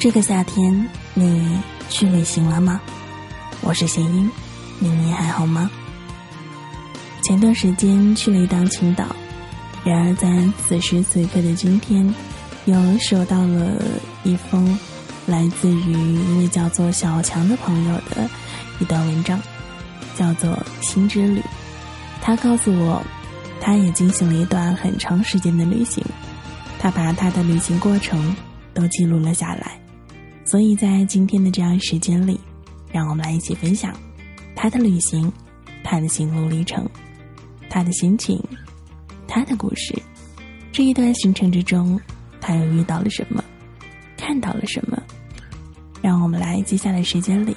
这个夏天，你去旅行了吗？我是谐音，你你还好吗？前段时间去了一趟青岛，然而在此时此刻的今天，又收到了一封来自于一位叫做小强的朋友的一段文章，叫做《心之旅》。他告诉我，他也进行了一段很长时间的旅行，他把他的旅行过程都记录了下来。所以在今天的这样时间里，让我们来一起分享他的旅行，他的心路历程，他的心情，他的故事。这一段行程之中，他又遇到了什么，看到了什么？让我们来接下来时间里，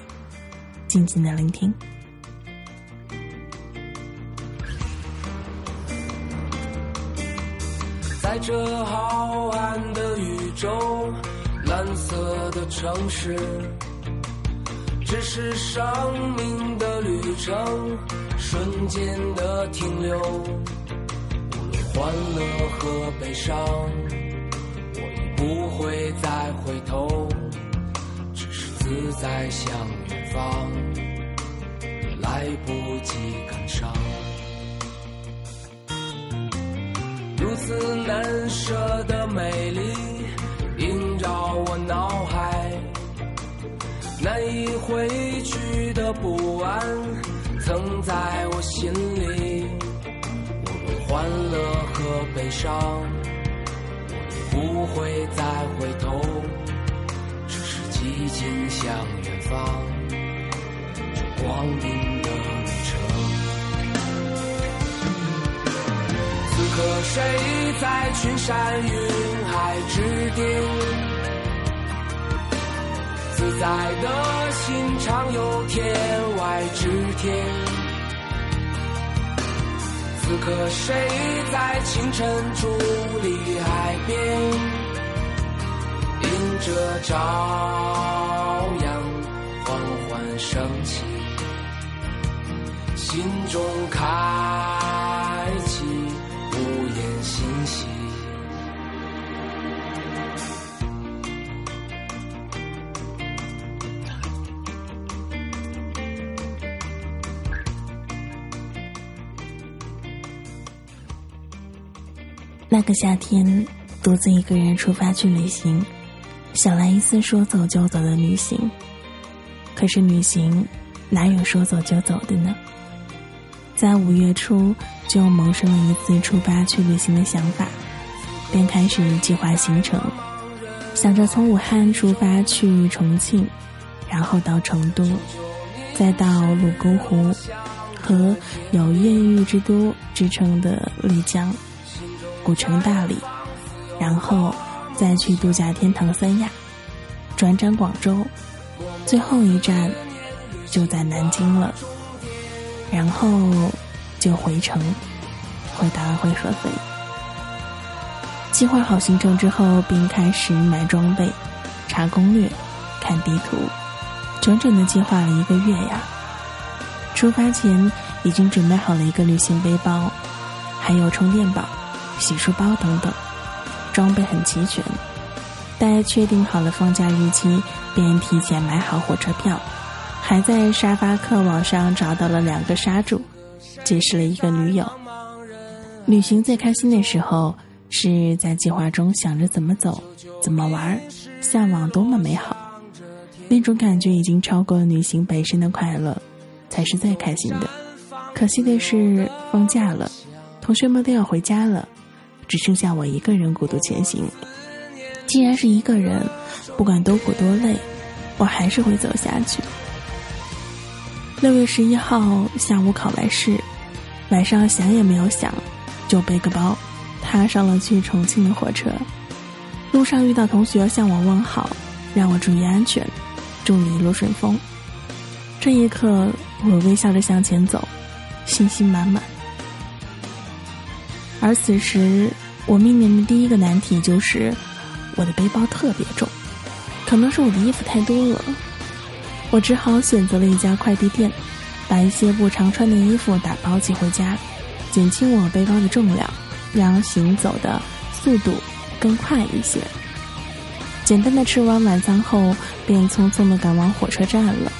静静的聆听。在这浩瀚的宇宙。蓝色的城市，只是生命的旅程，瞬间的停留。无论欢乐和悲伤，我已不会再回头，只是自在向远方，来不及感伤。如此难舍的美丽。回去的不安，曾在我心里。无论欢乐和悲伤，我不会再回头，只是寂静向远方，这光阴的旅程。此刻谁在群山云海之巅？在的心常有天外之天。此刻谁在清晨伫立海边？迎着朝阳缓缓升起，心中开启无言欣喜。那个夏天，独自一个人出发去旅行，想来一次说走就走的旅行。可是旅行哪有说走就走的呢？在五月初就萌生了一次出发去旅行的想法，便开始计划行程，想着从武汉出发去重庆，然后到成都，再到泸沽湖和有“艳遇之都”之称的丽江。古城大理，然后再去度假天堂三亚，转转广州，最后一站就在南京了，然后就回城，回答回合肥。计划好行程之后，并开始买装备、查攻略、看地图，整整的计划了一个月呀。出发前已经准备好了一个旅行背包，还有充电宝。洗漱包等等，装备很齐全。待确定好了放假日期，便提前买好火车票，还在沙发客网上找到了两个沙主，结识了一个女友。旅行最开心的时候，是在计划中想着怎么走、怎么玩，向往多么美好。那种感觉已经超过了旅行本身的快乐，才是最开心的。可惜的是，放假了，同学们都要回家了。只剩下我一个人孤独前行。既然是一个人，不管多苦多累，我还是会走下去。六月十一号下午考完试，晚上想也没有想，就背个包，踏上了去重庆的火车。路上遇到同学向我问好，让我注意安全，祝你一路顺风。这一刻，我微笑着向前走，信心满满。而此时，我面临的第一个难题就是我的背包特别重，可能是我的衣服太多了。我只好选择了一家快递店，把一些不常穿的衣服打包寄回家，减轻我背包的重量，让行走的速度更快一些。简单的吃完晚餐后，便匆匆的赶往火车站了。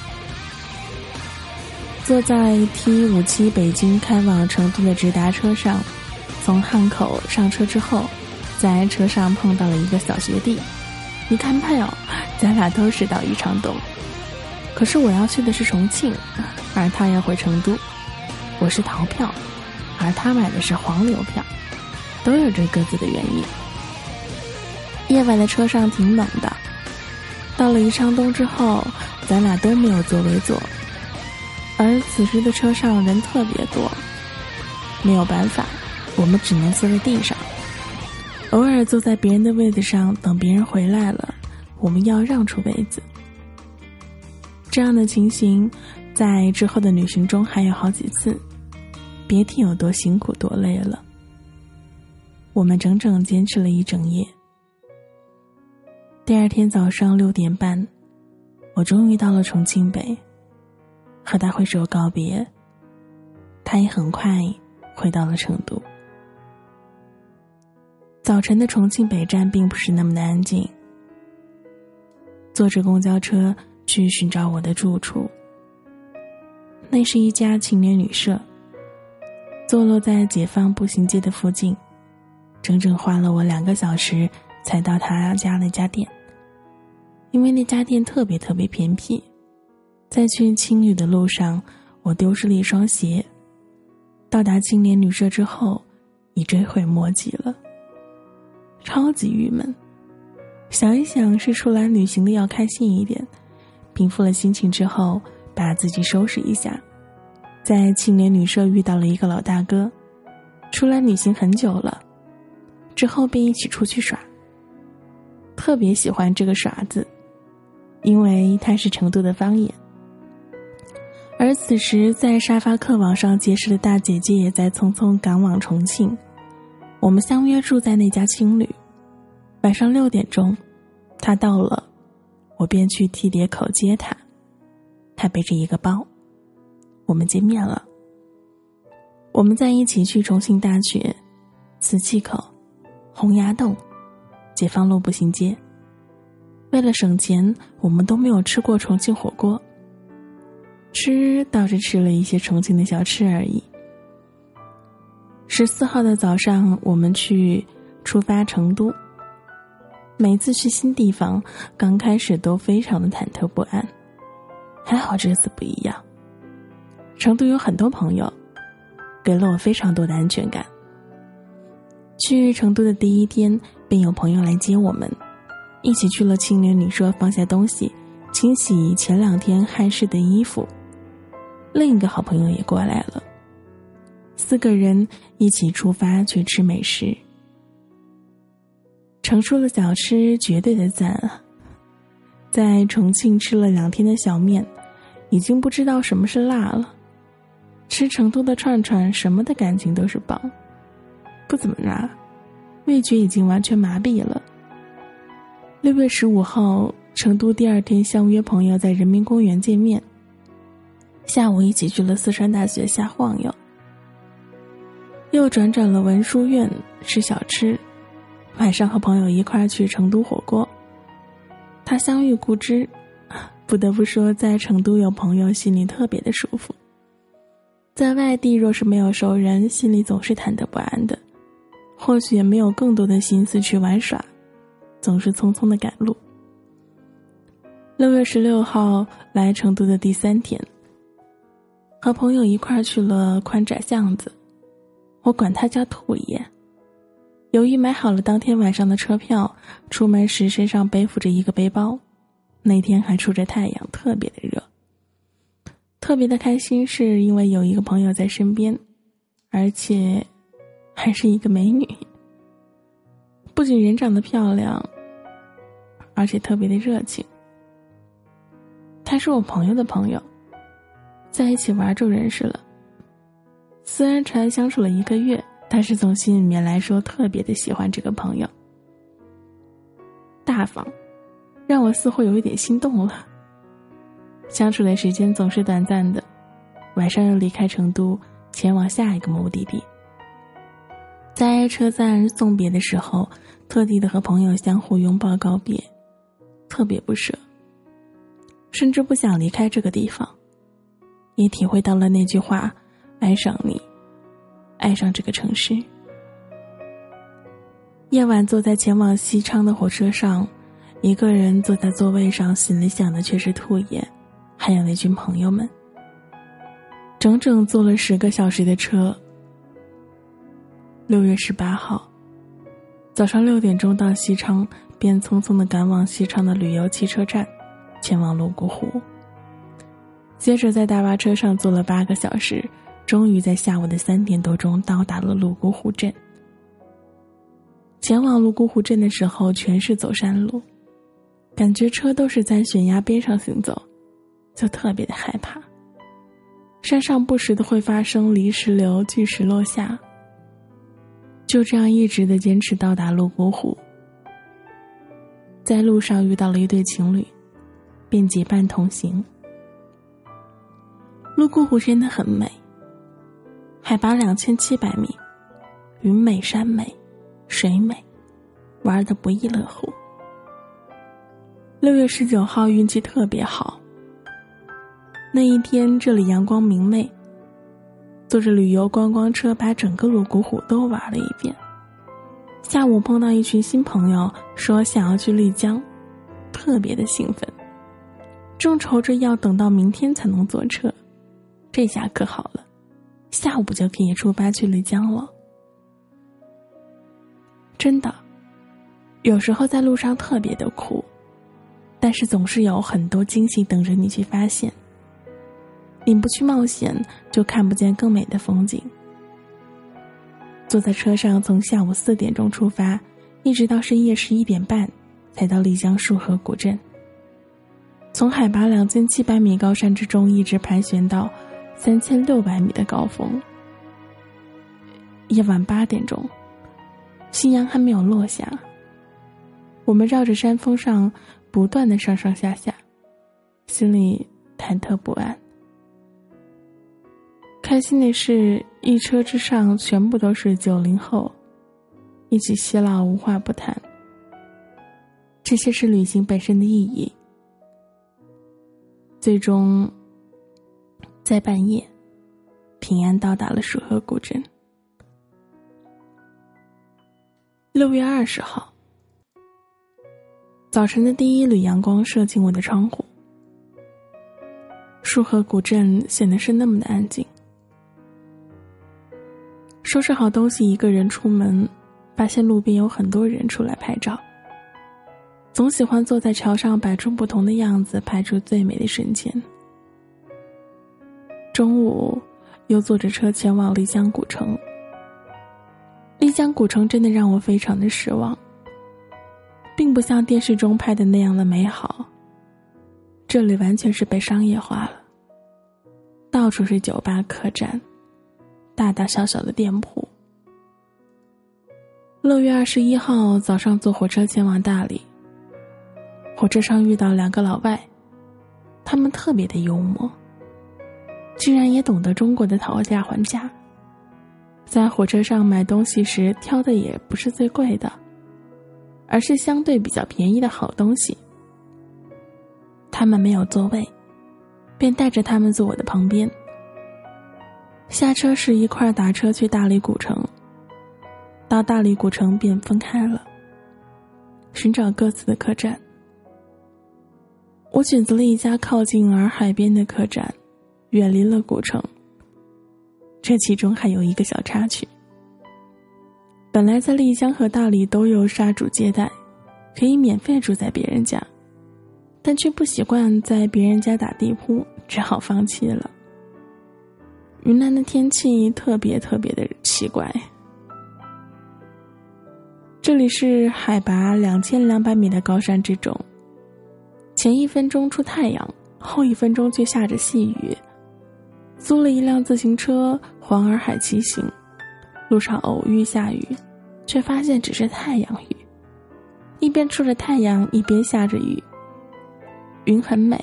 坐在 T 五七北京开往成都的直达车上，从汉口上车之后，在车上碰到了一个小学弟。一看票，咱俩都是到宜昌东，可是我要去的是重庆，而他要回成都。我是逃票，而他买的是黄牛票，都有着各自的原因。夜晚的车上挺冷的，到了宜昌东之后，咱俩都没有座位坐，而此时的车上人特别多，没有办法，我们只能坐在地上，偶尔坐在别人的位子上等别人回来了，我们要让出位子。这样的情形，在之后的旅行中还有好几次，别提有多辛苦多累了。我们整整坚持了一整夜。第二天早上六点半，我终于到了重庆北，和他挥手告别。他也很快回到了成都。早晨的重庆北站并不是那么的安静。坐着公交车去寻找我的住处，那是一家青年旅社，坐落在解放步行街的附近，整整花了我两个小时。才到他家那家店，因为那家店特别特别偏僻，在去青旅的路上，我丢失了一双鞋。到达青年旅社之后，已追悔莫及了，超级郁闷。想一想，是出来旅行的要开心一点。平复了心情之后，把自己收拾一下，在青年旅社遇到了一个老大哥，出来旅行很久了，之后便一起出去耍。特别喜欢这个“耍”字，因为它是成都的方言。而此时，在沙发客网上结识的大姐姐也在匆匆赶往重庆。我们相约住在那家青旅。晚上六点钟，他到了，我便去梯碟口接他。他背着一个包，我们见面了。我们在一起去重庆大学、磁器口、洪崖洞。解放路步行街。为了省钱，我们都没有吃过重庆火锅。吃倒是吃了一些重庆的小吃而已。十四号的早上，我们去出发成都。每次去新地方，刚开始都非常的忐忑不安。还好这次不一样。成都有很多朋友，给了我非常多的安全感。去成都的第一天。便有朋友来接我们，一起去了青年旅社，放下东西，清洗前两天汗湿的衣服。另一个好朋友也过来了，四个人一起出发去吃美食。成都的小吃绝对的赞啊！在重庆吃了两天的小面，已经不知道什么是辣了。吃成都的串串，什么的感情都是棒，不怎么辣。味觉已经完全麻痹了。六月十五号，成都第二天相约朋友在人民公园见面。下午一起去了四川大学瞎晃悠，又转转了文殊院吃小吃，晚上和朋友一块去成都火锅。他乡遇故知，不得不说，在成都有朋友心里特别的舒服。在外地若是没有熟人，心里总是忐忑不安的。或许也没有更多的心思去玩耍，总是匆匆的赶路。六月十六号来成都的第三天，和朋友一块去了宽窄巷子，我管他叫兔爷。由于买好了当天晚上的车票，出门时身上背负着一个背包，那天还出着太阳，特别的热。特别的开心，是因为有一个朋友在身边，而且。还是一个美女，不仅人长得漂亮，而且特别的热情。她是我朋友的朋友，在一起玩就认识了。虽然才相处了一个月，但是从心里面来说，特别的喜欢这个朋友。大方，让我似乎有一点心动了。相处的时间总是短暂的，晚上又离开成都，前往下一个目的地。在车站送别的时候，特地的和朋友相互拥抱告别，特别不舍，甚至不想离开这个地方。也体会到了那句话：“爱上你，爱上这个城市。”夜晚坐在前往西昌的火车上，一个人坐在座位上，心里想的却是兔爷，还有那群朋友们。整整坐了十个小时的车。六月十八号早上六点钟到西昌，便匆匆的赶往西昌的旅游汽车站，前往泸沽湖。接着在大巴车上坐了八个小时，终于在下午的三点多钟到达了泸沽湖镇。前往泸沽湖镇的时候，全是走山路，感觉车都是在悬崖边上行走，就特别的害怕。山上不时的会发生泥石流、巨石落下。就这样一直的坚持到达泸沽湖，在路上遇到了一对情侣，便结伴同行。泸沽湖真的很美，海拔两千七百米，云美山美，水美，玩的不亦乐乎。六月十九号运气特别好，那一天这里阳光明媚，坐着旅游观光车把整个泸沽湖都玩了一遍。下午碰到一群新朋友，说想要去丽江，特别的兴奋，正愁着要等到明天才能坐车。这下可好了，下午就可以出发去丽江了。真的，有时候在路上特别的苦，但是总是有很多惊喜等着你去发现。你不去冒险，就看不见更美的风景。坐在车上，从下午四点钟出发，一直到深夜十一点半，才到丽江束河古镇。从海拔两千七百米高山之中，一直盘旋到。三千六百米的高峰，夜晚八点钟，夕阳还没有落下。我们绕着山峰上不断的上上下下，心里忐忑不安。开心的是，一车之上全部都是九零后，一起嬉闹，无话不谈。这些是旅行本身的意义。最终。在半夜，平安到达了束河古镇。六月二十号，早晨的第一缕阳光射进我的窗户，束河古镇显得是那么的安静。收拾好东西，一个人出门，发现路边有很多人出来拍照。总喜欢坐在桥上，摆出不同的样子，拍出最美的瞬间。中午，又坐着车前往丽江古城。丽江古城真的让我非常的失望，并不像电视中拍的那样的美好。这里完全是被商业化了，到处是酒吧、客栈，大大小小的店铺。六月二十一号早上坐火车前往大理，火车上遇到两个老外，他们特别的幽默。居然也懂得中国的讨价还价，在火车上买东西时挑的也不是最贵的，而是相对比较便宜的好东西。他们没有座位，便带着他们坐我的旁边。下车时一块打车去大理古城，到大理古城便分开了，寻找各自的客栈。我选择了一家靠近洱海边的客栈。远离了古城。这其中还有一个小插曲。本来在丽江和大理都有杀主接待，可以免费住在别人家，但却不习惯在别人家打地铺，只好放弃了。云南的天气特别特别的奇怪，这里是海拔两千两百米的高山之中，前一分钟出太阳，后一分钟却下着细雨。租了一辆自行车，环洱海骑行，路上偶遇下雨，却发现只是太阳雨。一边出着太阳，一边下着雨。云很美，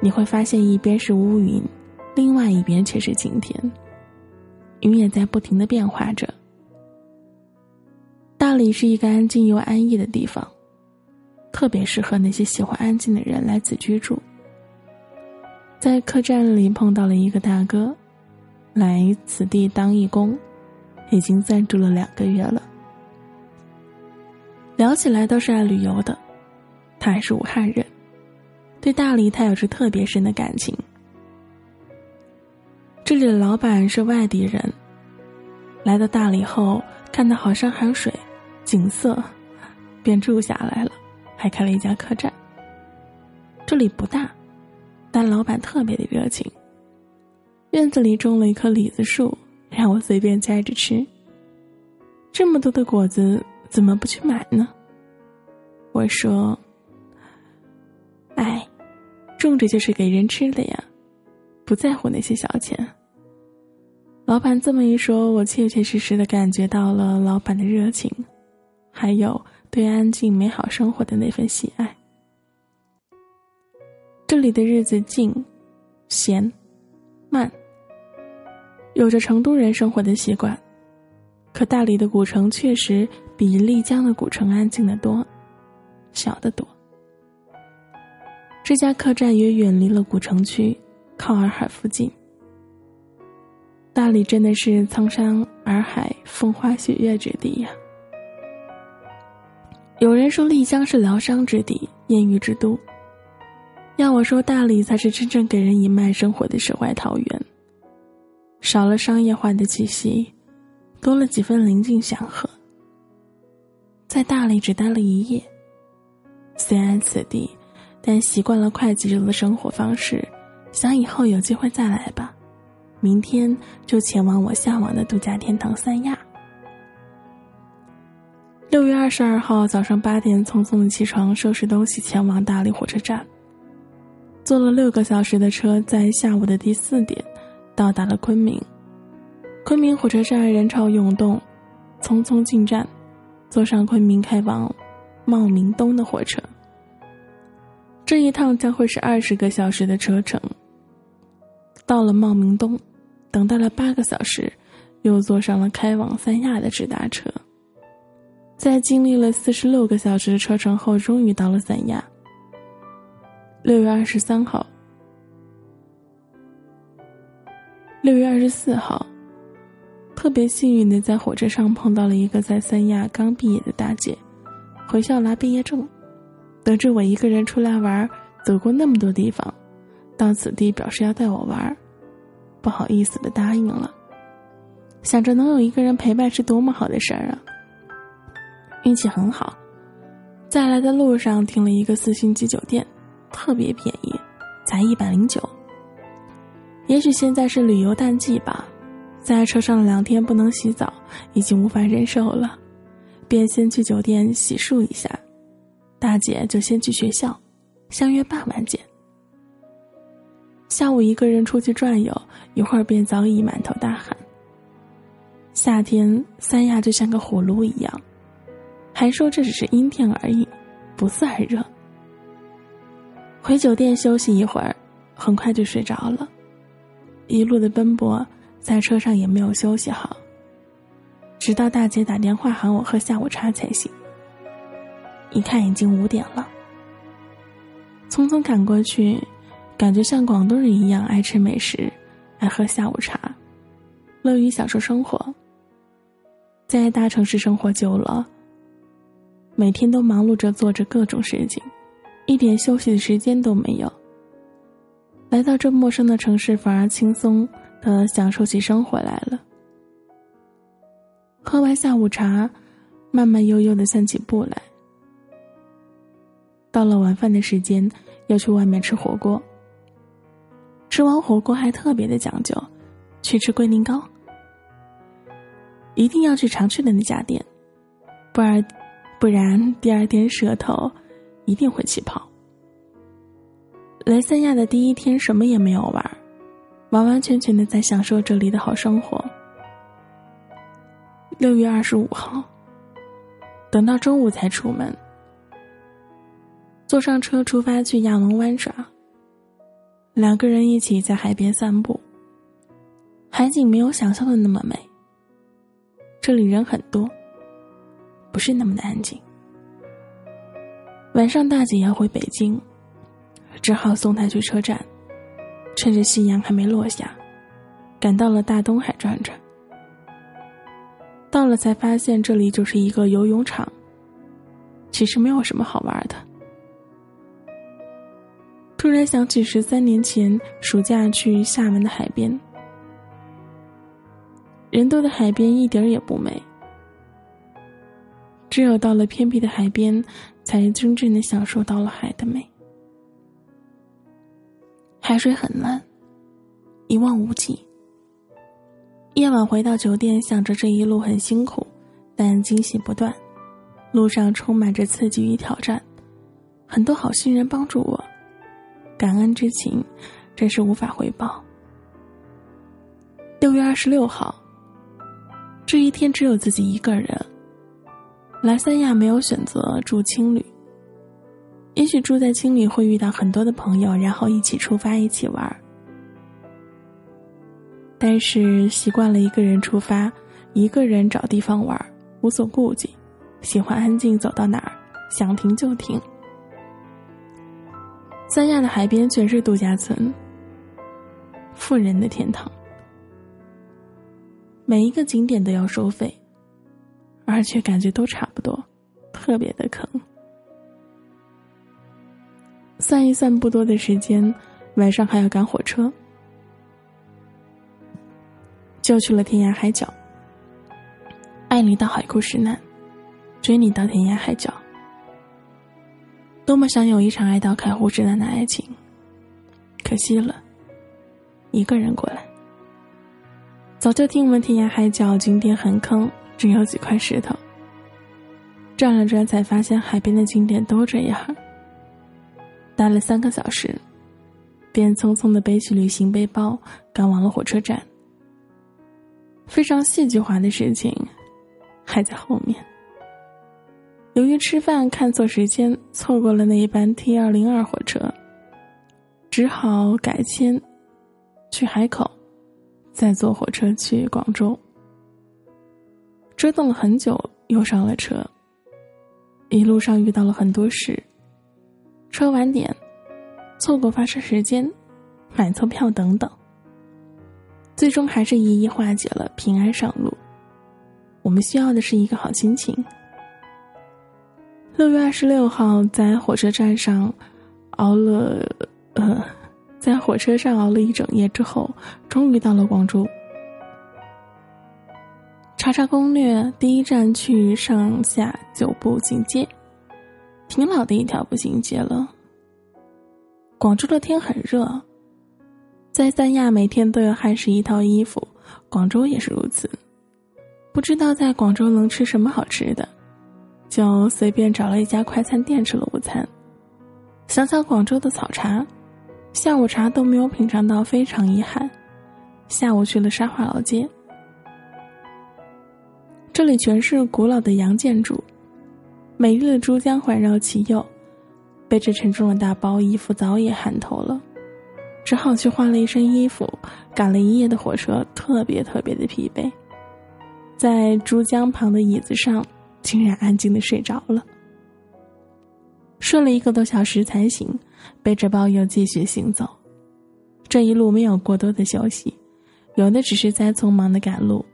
你会发现一边是乌云，另外一边却是晴天，云也在不停的变化着。大理是一个安静又安逸的地方，特别适合那些喜欢安静的人来此居住。在客栈里碰到了一个大哥，来此地当义工，已经暂住了两个月了。聊起来都是爱旅游的，他还是武汉人，对大理他有着特别深的感情。这里的老板是外地人，来到大理后看到好山好水，景色，便住下来了，还开了一家客栈。这里不大。但老板特别的热情。院子里种了一棵李子树，让我随便摘着吃。这么多的果子，怎么不去买呢？我说：“哎，种着就是给人吃的呀，不在乎那些小钱。”老板这么一说，我切切实实的感觉到了老板的热情，还有对安静美好生活的那份喜爱。这里的日子静、闲、慢，有着成都人生活的习惯。可大理的古城确实比丽江的古城安静的多，小得多。这家客栈也远离了古城区，靠洱海附近。大理真的是苍山洱海、风花雪月之地呀。有人说丽江是疗伤之地、艳遇之都。要我说，大理才是真正给人一脉生活的世外桃源。少了商业化的气息，多了几分宁静祥和。在大理只待了一夜，虽然此地，但习惯了快节奏的生活方式，想以后有机会再来吧。明天就前往我向往的度假天堂三亚。六月二十二号早上八点，匆匆的起床，收拾东西，前往大理火车站。坐了六个小时的车，在下午的第四点，到达了昆明。昆明火车站人潮涌动，匆匆进站，坐上昆明开往茂名东的火车。这一趟将会是二十个小时的车程。到了茂名东，等待了八个小时，又坐上了开往三亚的直达车。在经历了四十六个小时的车程后，终于到了三亚。六月二十三号，六月二十四号，特别幸运的在火车上碰到了一个在三亚刚毕业的大姐，回校拿毕业证。得知我一个人出来玩，走过那么多地方，到此地表示要带我玩，不好意思的答应了。想着能有一个人陪伴是多么好的事儿啊！运气很好，在来的路上停了一个四星级酒店。特别便宜，才一百零九。也许现在是旅游淡季吧，在车上两天不能洗澡，已经无法忍受了，便先去酒店洗漱一下。大姐就先去学校，相约傍晚见。下午一个人出去转悠，一会儿便早已满头大汗。夏天三亚就像个火炉一样，还说这只是阴天而已，不算热。回酒店休息一会儿，很快就睡着了。一路的奔波，在车上也没有休息好。直到大姐打电话喊我喝下午茶才行。一看已经五点了，匆匆赶过去，感觉像广东人一样爱吃美食，爱喝下午茶，乐于享受生活。在大城市生活久了，每天都忙碌着做着各种事情。一点休息的时间都没有。来到这陌生的城市，反而轻松的享受起生活来了。喝完下午茶，慢慢悠悠的散起步来。到了晚饭的时间，要去外面吃火锅。吃完火锅还特别的讲究，去吃龟苓膏。一定要去常去的那家店，不然，不然第二天舌头。一定会起泡。来三亚的第一天，什么也没有玩，完完全全的在享受这里的好生活。六月二十五号，等到中午才出门，坐上车出发去亚龙湾耍。两个人一起在海边散步，海景没有想象的那么美。这里人很多，不是那么的安静。晚上大姐要回北京，只好送她去车站，趁着夕阳还没落下，赶到了大东海转转。到了才发现这里就是一个游泳场，其实没有什么好玩的。突然想起十三年前暑假去厦门的海边，人多的海边一点儿也不美，只有到了偏僻的海边，才真正的享受到了海的美。海水很蓝，一望无际。夜晚回到酒店，想着这一路很辛苦，但惊喜不断，路上充满着刺激与挑战，很多好心人帮助我。感恩之情，真是无法回报。六月二十六号，这一天只有自己一个人。来三亚没有选择住青旅，也许住在青旅会遇到很多的朋友，然后一起出发，一起玩。但是习惯了一个人出发，一个人找地方玩，无所顾忌，喜欢安静，走到哪儿想停就停。三亚的海边全是度假村，富人的天堂。每一个景点都要收费，而且感觉都差不多，特别的坑。算一算，不多的时间，晚上还要赶火车，就去了天涯海角。爱你到海枯石烂，追你到天涯海角。多么想有一场爱到开户之难的爱情，可惜了。一个人过来，早就听闻天涯海角景点很坑，只有几块石头。转了转，才发现海边的景点都这样。待了三个小时，便匆匆的背起旅行背包，赶往了火车站。非常戏剧化的事情，还在后面。由于吃饭看错时间，错过了那一班 T 二零二火车，只好改签去海口，再坐火车去广州。折腾了很久，又上了车。一路上遇到了很多事，车晚点，错过发车时间，买错票等等。最终还是一一化解了，平安上路。我们需要的是一个好心情。六月二十六号，在火车站上熬了，呃，在火车上熬了一整夜之后，终于到了广州。查查攻略，第一站去上下九步行街，挺老的一条步行街了。广州的天很热，在三亚每天都要汗湿一套衣服，广州也是如此。不知道在广州能吃什么好吃的。就随便找了一家快餐店吃了午餐。想想广州的早茶，下午茶都没有品尝到，非常遗憾。下午去了沙化老街，这里全是古老的洋建筑，美丽的珠江环绕其右。背着沉重的大包，衣服早已汗透了，只好去换了一身衣服。赶了一夜的火车，特别特别的疲惫，在珠江旁的椅子上。竟然安静的睡着了，睡了一个多小时才醒，背着包又继续行走。这一路没有过多的休息，有的只是在匆忙的赶路。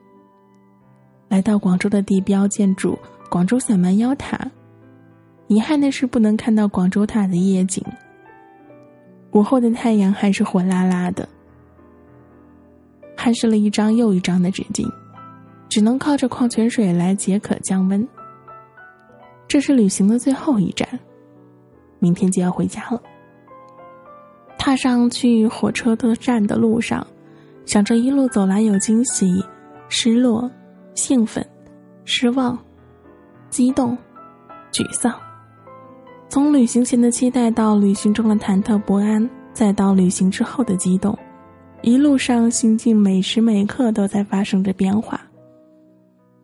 来到广州的地标建筑——广州小蛮腰塔，遗憾的是不能看到广州塔的夜景。午后的太阳还是火辣辣的，汗湿了一张又一张的纸巾，只能靠着矿泉水来解渴降温。这是旅行的最后一站，明天就要回家了。踏上去火车的站的路上，想着一路走来有惊喜、失落、兴奋、失望、激动、沮丧。从旅行前的期待到旅行中的忐忑不安，再到旅行之后的激动，一路上心境每时每刻都在发生着变化。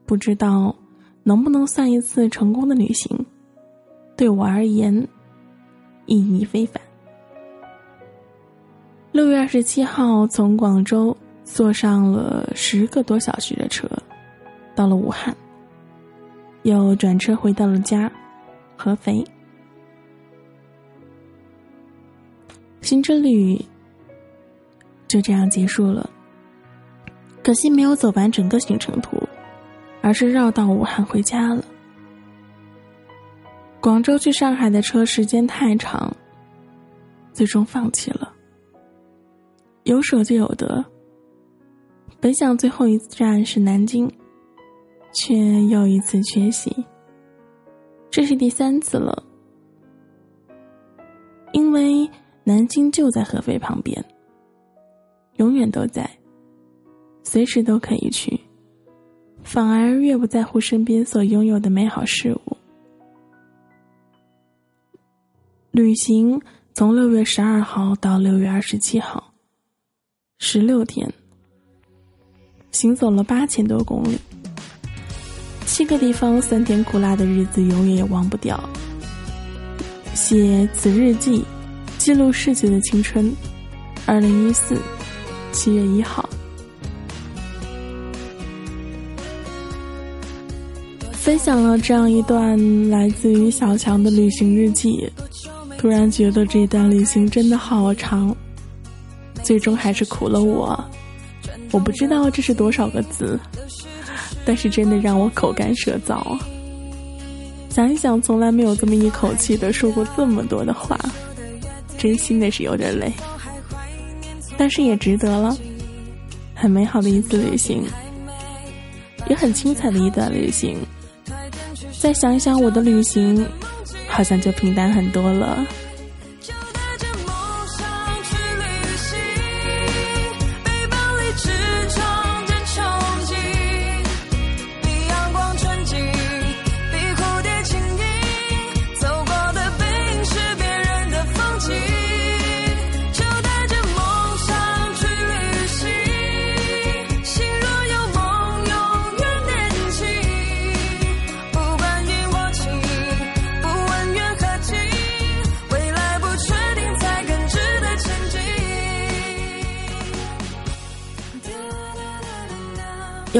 不知道。能不能算一次成功的旅行？对我而言，意义非凡。六月二十七号从广州坐上了十个多小时的车，到了武汉，又转车回到了家，合肥。行之旅就这样结束了。可惜没有走完整个行程图，而是绕到武汉回家了。广州去上海的车时间太长，最终放弃了。有舍就有得。本想最后一站是南京，却又一次缺席。这是第三次了，因为南京就在合肥旁边，永远都在，随时都可以去，反而越不在乎身边所拥有的美好事物。旅行从六月十二号到六月二十七号，十六天。行走了八千多公里，七个地方酸甜苦辣的日子永远也忘不掉。写此日记，记录逝去的青春。二零一四七月一号，分享了这样一段来自于小强的旅行日记。突然觉得这段旅行真的好长，最终还是苦了我。我不知道这是多少个字，但是真的让我口干舌燥啊。想一想，从来没有这么一口气的说过这么多的话，真心的是有点累，但是也值得了。很美好的一次旅行，也很精彩的一段旅行。再想一想我的旅行，好像就平淡很多了。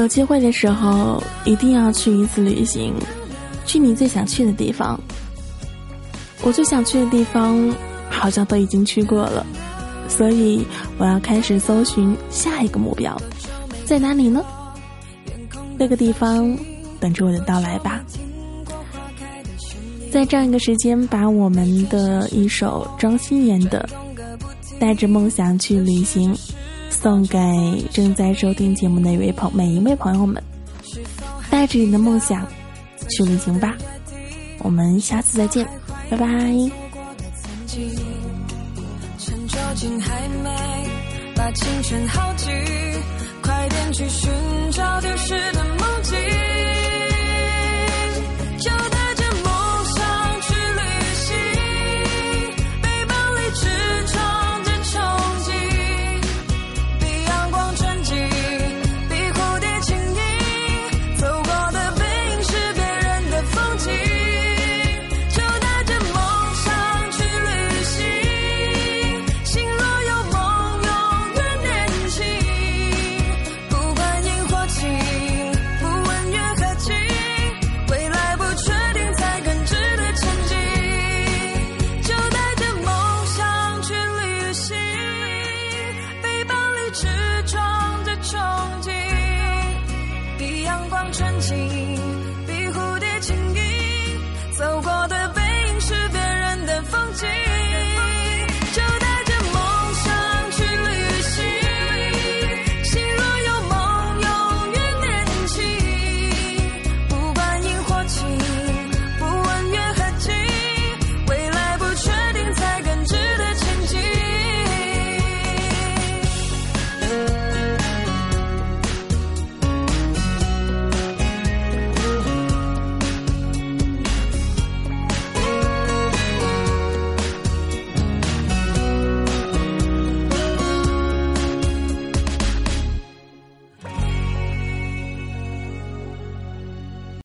有机会的时候，一定要去一次旅行，去你最想去的地方。我最想去的地方，好像都已经去过了，所以我要开始搜寻下一个目标，在哪里呢？那个地方等着我的到来吧。在这样一个时间，把我们的一首庄心妍的《带着梦想去旅行》。送给正在收听节目的一位朋每一位朋友们，带着你的梦想去旅行吧。我们下次再见，拜拜。把青春耗尽，快点去寻找丢失的梦境。